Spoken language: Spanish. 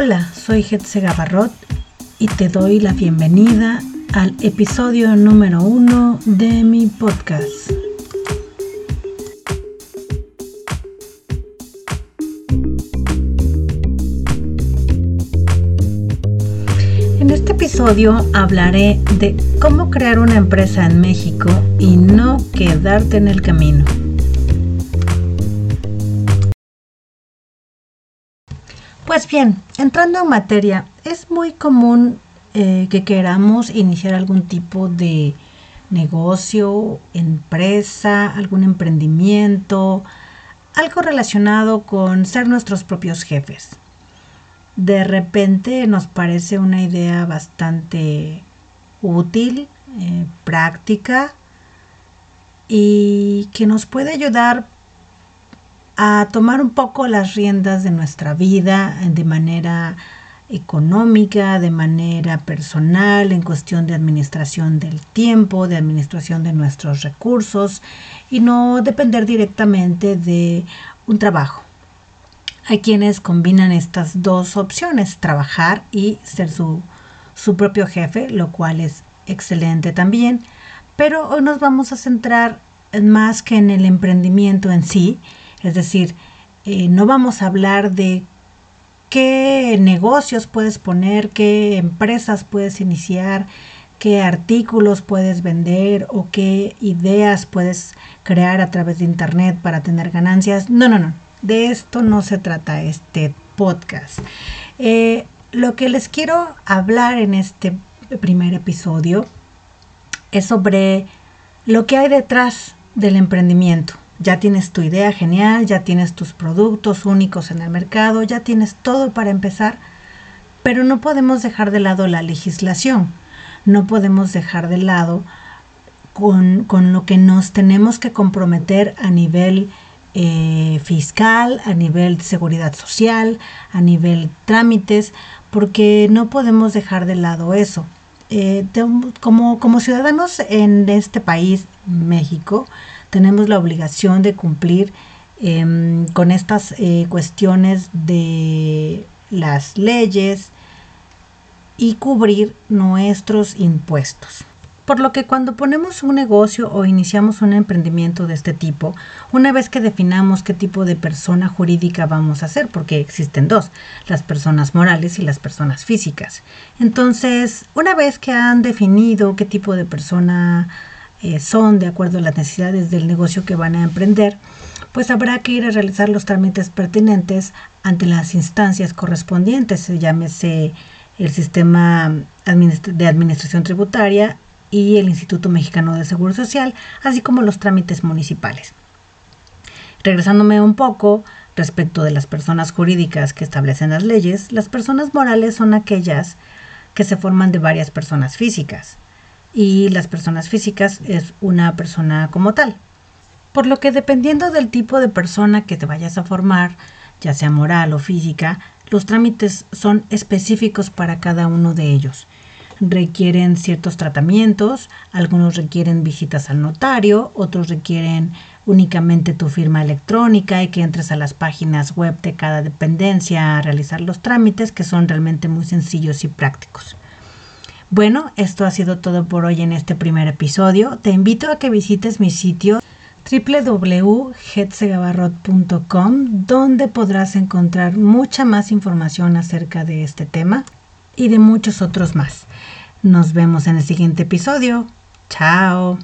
Hola, soy Getse Gabarrot y te doy la bienvenida al episodio número uno de mi podcast. En este episodio hablaré de cómo crear una empresa en México y no quedarte en el camino. Pues bien, entrando en materia, es muy común eh, que queramos iniciar algún tipo de negocio, empresa, algún emprendimiento, algo relacionado con ser nuestros propios jefes. De repente nos parece una idea bastante útil, eh, práctica y que nos puede ayudar a tomar un poco las riendas de nuestra vida de manera económica, de manera personal, en cuestión de administración del tiempo, de administración de nuestros recursos y no depender directamente de un trabajo. Hay quienes combinan estas dos opciones, trabajar y ser su, su propio jefe, lo cual es excelente también. Pero hoy nos vamos a centrar más que en el emprendimiento en sí, es decir, eh, no vamos a hablar de qué negocios puedes poner, qué empresas puedes iniciar, qué artículos puedes vender o qué ideas puedes crear a través de Internet para tener ganancias. No, no, no. De esto no se trata este podcast. Eh, lo que les quiero hablar en este primer episodio es sobre lo que hay detrás del emprendimiento. Ya tienes tu idea genial, ya tienes tus productos únicos en el mercado, ya tienes todo para empezar, pero no podemos dejar de lado la legislación, no podemos dejar de lado con, lo que nos tenemos que comprometer a nivel eh, fiscal, a nivel de seguridad social, a nivel trámites, porque no podemos dejar de lado eso. Eh, como, como ciudadanos en este país, México, tenemos la obligación de cumplir em, con estas eh, cuestiones de las leyes y cubrir nuestros impuestos. Por lo que cuando ponemos un negocio o iniciamos un emprendimiento de este tipo, una vez que definamos qué tipo de persona jurídica vamos a hacer, porque existen dos, las personas morales y las personas físicas. Entonces, una vez que han definido qué tipo de persona eh, son de acuerdo a las necesidades del negocio que van a emprender, pues habrá que ir a realizar los trámites pertinentes ante las instancias correspondientes, llámese el sistema de administración tributaria y el Instituto Mexicano de Seguro Social, así como los trámites municipales. Regresándome un poco respecto de las personas jurídicas que establecen las leyes, las personas morales son aquellas que se forman de varias personas físicas y las personas físicas es una persona como tal. Por lo que dependiendo del tipo de persona que te vayas a formar, ya sea moral o física, los trámites son específicos para cada uno de ellos. Requieren ciertos tratamientos, algunos requieren visitas al notario, otros requieren únicamente tu firma electrónica y que entres a las páginas web de cada dependencia a realizar los trámites que son realmente muy sencillos y prácticos. Bueno, esto ha sido todo por hoy en este primer episodio. Te invito a que visites mi sitio www.getsegabarrot.com donde podrás encontrar mucha más información acerca de este tema y de muchos otros más. Nos vemos en el siguiente episodio. Chao.